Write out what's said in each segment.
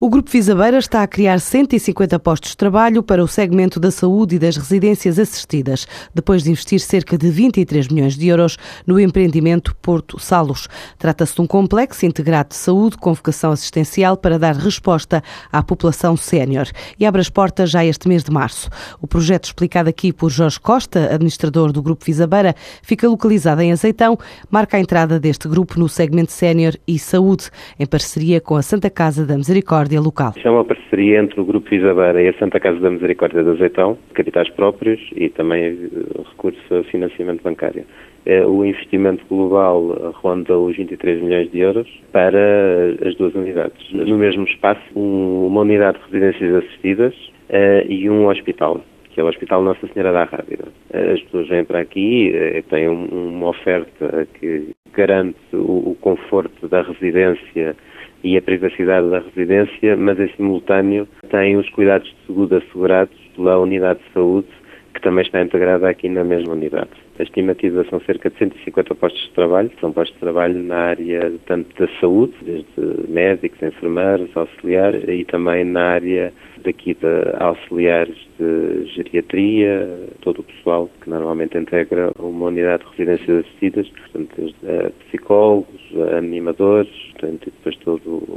O Grupo Visabeira está a criar 150 postos de trabalho para o segmento da saúde e das residências assistidas, depois de investir cerca de 23 milhões de euros no empreendimento Porto Salos. Trata-se de um complexo integrado de saúde com vocação assistencial para dar resposta à população sénior e abre as portas já este mês de março. O projeto, explicado aqui por Jorge Costa, administrador do Grupo Visabeira, fica localizado em Azeitão, marca a entrada deste grupo no segmento sénior e saúde, em parceria com a Santa Casa da Misericórdia Misericórdia local. é uma parceria entre o Grupo Visabeira e a Santa Casa da Misericórdia de Azeitão, capitais próprios e também eh, recurso a financiamento bancário. Eh, o investimento global ronda os 23 milhões de euros para as duas unidades. No mesmo espaço, uma unidade de residências assistidas eh, e um hospital que é o Hospital Nossa Senhora da Rábida. As pessoas vêm para aqui, têm uma oferta que garante o conforto da residência e a privacidade da residência, mas em simultâneo tem os cuidados de saúde assegurados pela unidade de saúde, que também está integrada aqui na mesma unidade. A estimativa são cerca de 150 postos de trabalho, são postos de trabalho na área tanto da saúde, desde médicos, enfermeiros, auxiliares, e também na área daqui de auxiliares de geriatria, todo o pessoal que normalmente integra uma unidade de residências assistidas, portanto, desde psicólogos, animadores, portanto, e depois todo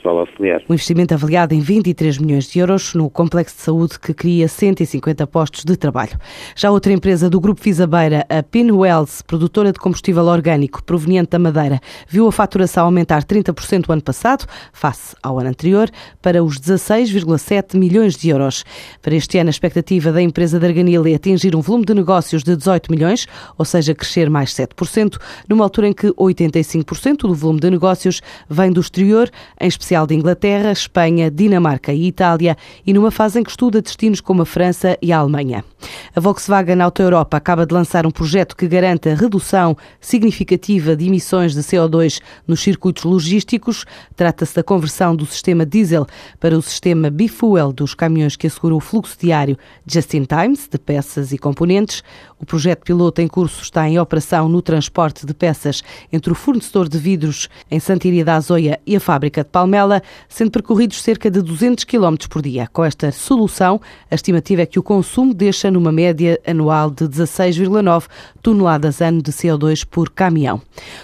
pessoal auxiliar. O investimento avaliado em 23 milhões de euros no complexo de saúde que cria 150 postos de trabalho. Já outra empresa do Grupo Fisabeira, a Pinwells, produtora de combustível orgânico proveniente da Madeira, viu a faturação aumentar 30% o ano passado, face ao ano anterior, para os 16,7 milhões de euros. Para este ano, a expectativa da empresa de Arganil é atingir um volume de negócios de 18 milhões, ou seja, crescer mais 7%, numa altura em que 85% do volume de negócios vem do exterior, em especial de Inglaterra, Espanha, Dinamarca e Itália, e numa fase em que estuda destinos como a França e a Alemanha. A Volkswagen Auto Europa acaba de lançar um projeto que garante a redução significativa de emissões de CO2 nos circuitos logísticos. Trata-se da conversão do sistema diesel para o sistema bifuel dos caminhões que assegura o fluxo diário just in times de peças e componentes. O projeto piloto em curso está em operação no transporte de peças entre o fornecedor de vidros em Santiria da Azoia e a fábrica de Palmela, sendo percorridos cerca de 200 km por dia. Com esta solução, a estimativa é que o consumo deixa numa média anual de 16,9 toneladas ano de CO2 por caminhão.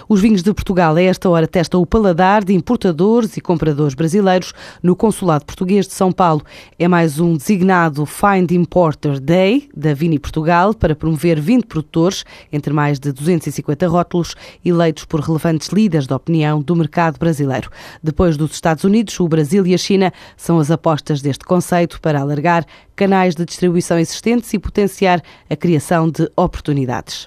Os vinhos de Portugal, a esta hora, testam o paladar de importadores e compradores brasileiros no Consulado Português de São Paulo. É mais um designado Find Importer Day da Vini Portugal para promover 20 produtores, entre mais de 250 rótulos, eleitos por relevantes líderes da opinião do mercado brasileiro. Depois dos Estados Unidos, o Brasil e a China são as apostas deste conceito para alargar canais de distribuição existentes e potenciar a criação de oportunidades.